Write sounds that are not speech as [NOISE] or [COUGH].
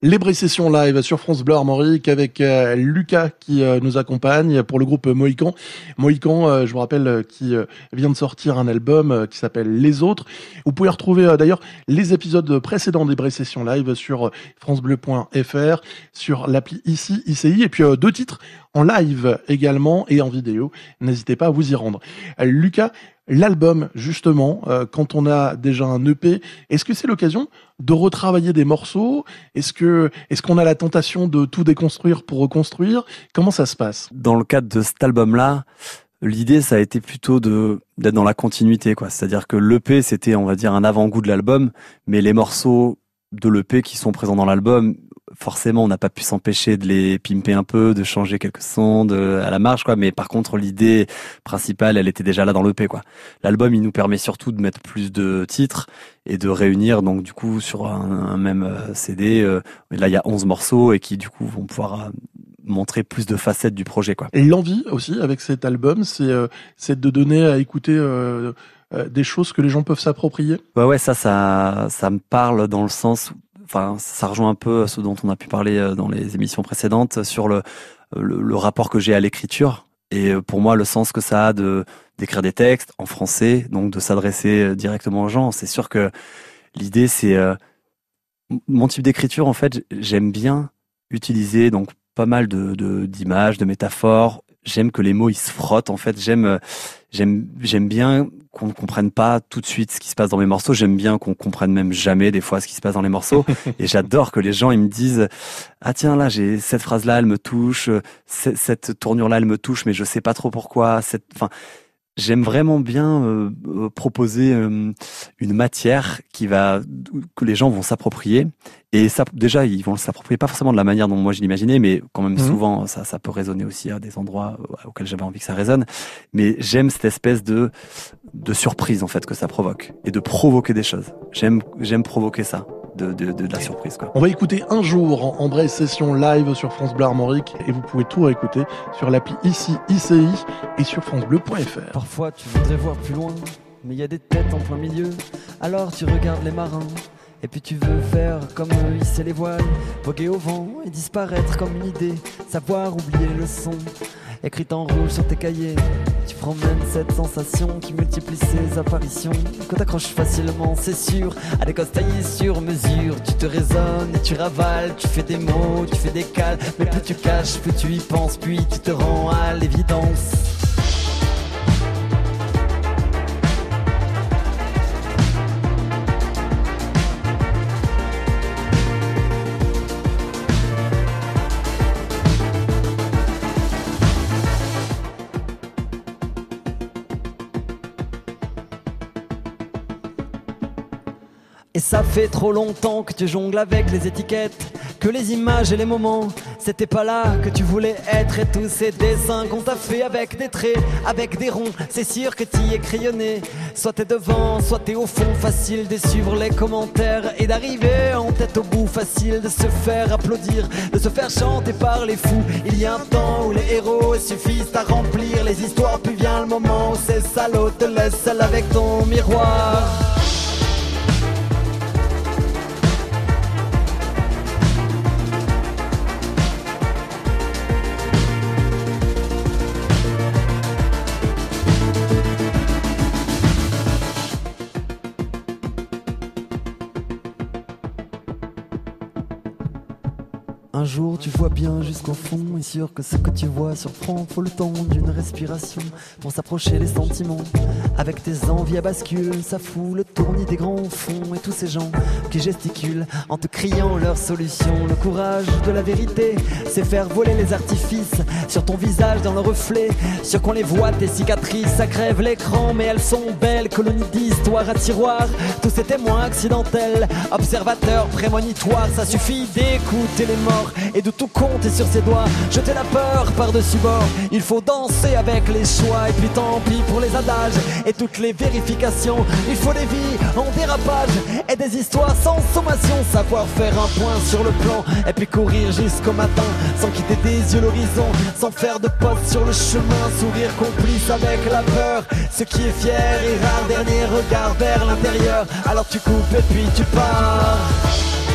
Les Sessions live sur France Bleu Armorique avec euh, Lucas qui euh, nous accompagne pour le groupe Mohican. Mohican, euh, je vous rappelle, qui vient de sortir un album qui s'appelle Les Autres. Vous pouvez retrouver d'ailleurs les épisodes précédents des Sessions live sur francebleu.fr, sur l'appli ici, ICI, et puis deux titres en live également et en vidéo. N'hésitez pas à vous y rendre. Lucas, l'album justement, euh, quand on a déjà un EP, est-ce que c'est l'occasion de retravailler des morceaux? Est-ce que est-ce qu'on a la tentation de tout déconstruire pour reconstruire? Comment ça se passe? Dans le cadre de cet album-là, l'idée ça a été plutôt de d'être dans la continuité quoi. C'est-à-dire que l'EP c'était on va dire un avant-goût de l'album, mais les morceaux de l'EP qui sont présents dans l'album, forcément, on n'a pas pu s'empêcher de les pimper un peu, de changer quelques sons de, à la marge, quoi. Mais par contre, l'idée principale, elle était déjà là dans l'EP, quoi. L'album, il nous permet surtout de mettre plus de titres et de réunir, donc, du coup, sur un, même euh, CD. Euh, là, il y a 11 morceaux et qui, du coup, vont pouvoir euh, montrer plus de facettes du projet, quoi. Et l'envie aussi, avec cet album, c'est, c'est de donner à écouter, des choses que les gens peuvent s'approprier? Ouais, ouais, ça, ça, ça me parle dans le sens enfin, ça rejoint un peu ce dont on a pu parler euh, dans les émissions précédentes sur le, le, rapport que j'ai à l'écriture et euh, pour moi le sens que ça a de d'écrire des textes en français, donc de s'adresser euh, directement aux gens. C'est sûr que l'idée c'est mon type d'écriture en fait, j'aime bien utiliser donc pas mal de d'images, de, métaphores. J'aime que les mots ils se frottent en fait. J'aime j'aime j'aime bien qu'on ne comprenne pas tout de suite ce qui se passe dans mes morceaux. J'aime bien qu'on comprenne même jamais des fois ce qui se passe dans les morceaux. [LAUGHS] et j'adore que les gens ils me disent ah tiens là j'ai cette phrase là elle me touche, cette tournure là elle me touche mais je sais pas trop pourquoi. Cette enfin j'aime vraiment bien euh, euh, proposer euh, une matière qui va que les gens vont s'approprier. Et ça déjà ils vont s'approprier pas forcément de la manière dont moi je l'imaginais mais quand même mhm. souvent ça ça peut résonner aussi à des endroits auxquels j'avais envie que ça résonne. Mais j'aime cette espèce de de surprise en fait que ça provoque et de provoquer des choses. J'aime j'aime provoquer ça de, la surprise. Quoi. On va écouter un jour en vraie session live sur France Bleu Armorique et vous pouvez tout réécouter sur l'appli ici ICI et sur francebleu.fr. Parfois tu voudrais voir plus loin, mais il y a des têtes en plein milieu. Alors tu regardes les marins. Et puis tu veux faire comme eux, hisser les voiles, voguer au vent et disparaître comme une idée, savoir oublier le son écrite en rouge sur tes cahiers. Tu promènes cette sensation qui multiplie ses apparitions. Que t'accroches facilement, c'est sûr, à des cosses sur mesure. Tu te raisonnes et tu ravales, tu fais des mots, tu fais des cales. Mais plus tu caches, plus tu y penses, puis tu te rends à l'évidence. Et ça fait trop longtemps que tu jongles avec les étiquettes, que les images et les moments, c'était pas là que tu voulais être. Et tous ces dessins qu'on t'a fait avec des traits, avec des ronds, c'est sûr que t'y es crayonné. Soit t'es devant, soit t'es au fond, facile de suivre les commentaires et d'arriver en tête au bout, facile de se faire applaudir, de se faire chanter par les fous. Il y a un temps où les héros suffisent à remplir les histoires, puis vient le moment où ces salauds te laissent seul avec ton miroir. Un jour tu vois bien jusqu'au fond et sûr que ce que tu vois surprend. Faut le temps d'une respiration pour s'approcher les sentiments. Avec tes envies à bascule, ça fout le tournis des grands fonds. Et tous ces gens qui gesticulent en te criant leur solution. Le courage de la vérité, c'est faire voler les artifices Sur ton visage dans le reflet, sur qu'on les voit tes cicatrices Ça crève l'écran. Mais elles sont belles, colonies d'histoire à tiroir Tous ces témoins accidentels, observateurs prémonitoires Ça suffit d'écouter les morts et de tout compter sur ses doigts. Jeter la peur par-dessus bord. Il faut danser avec les choix et puis tant pis pour les adages et toutes les vérifications. Il faut des vies en dérapage et des histoires sans sommation. Savoir faire un point sur le plan et puis courir jusqu'au matin sans quitter des yeux l'horizon, sans faire de poste sur le chemin. Sourire complice avec la peur. Ce qui est fier et rare, dernier regard vers l'intérieur. Alors tu coupes et puis tu pars.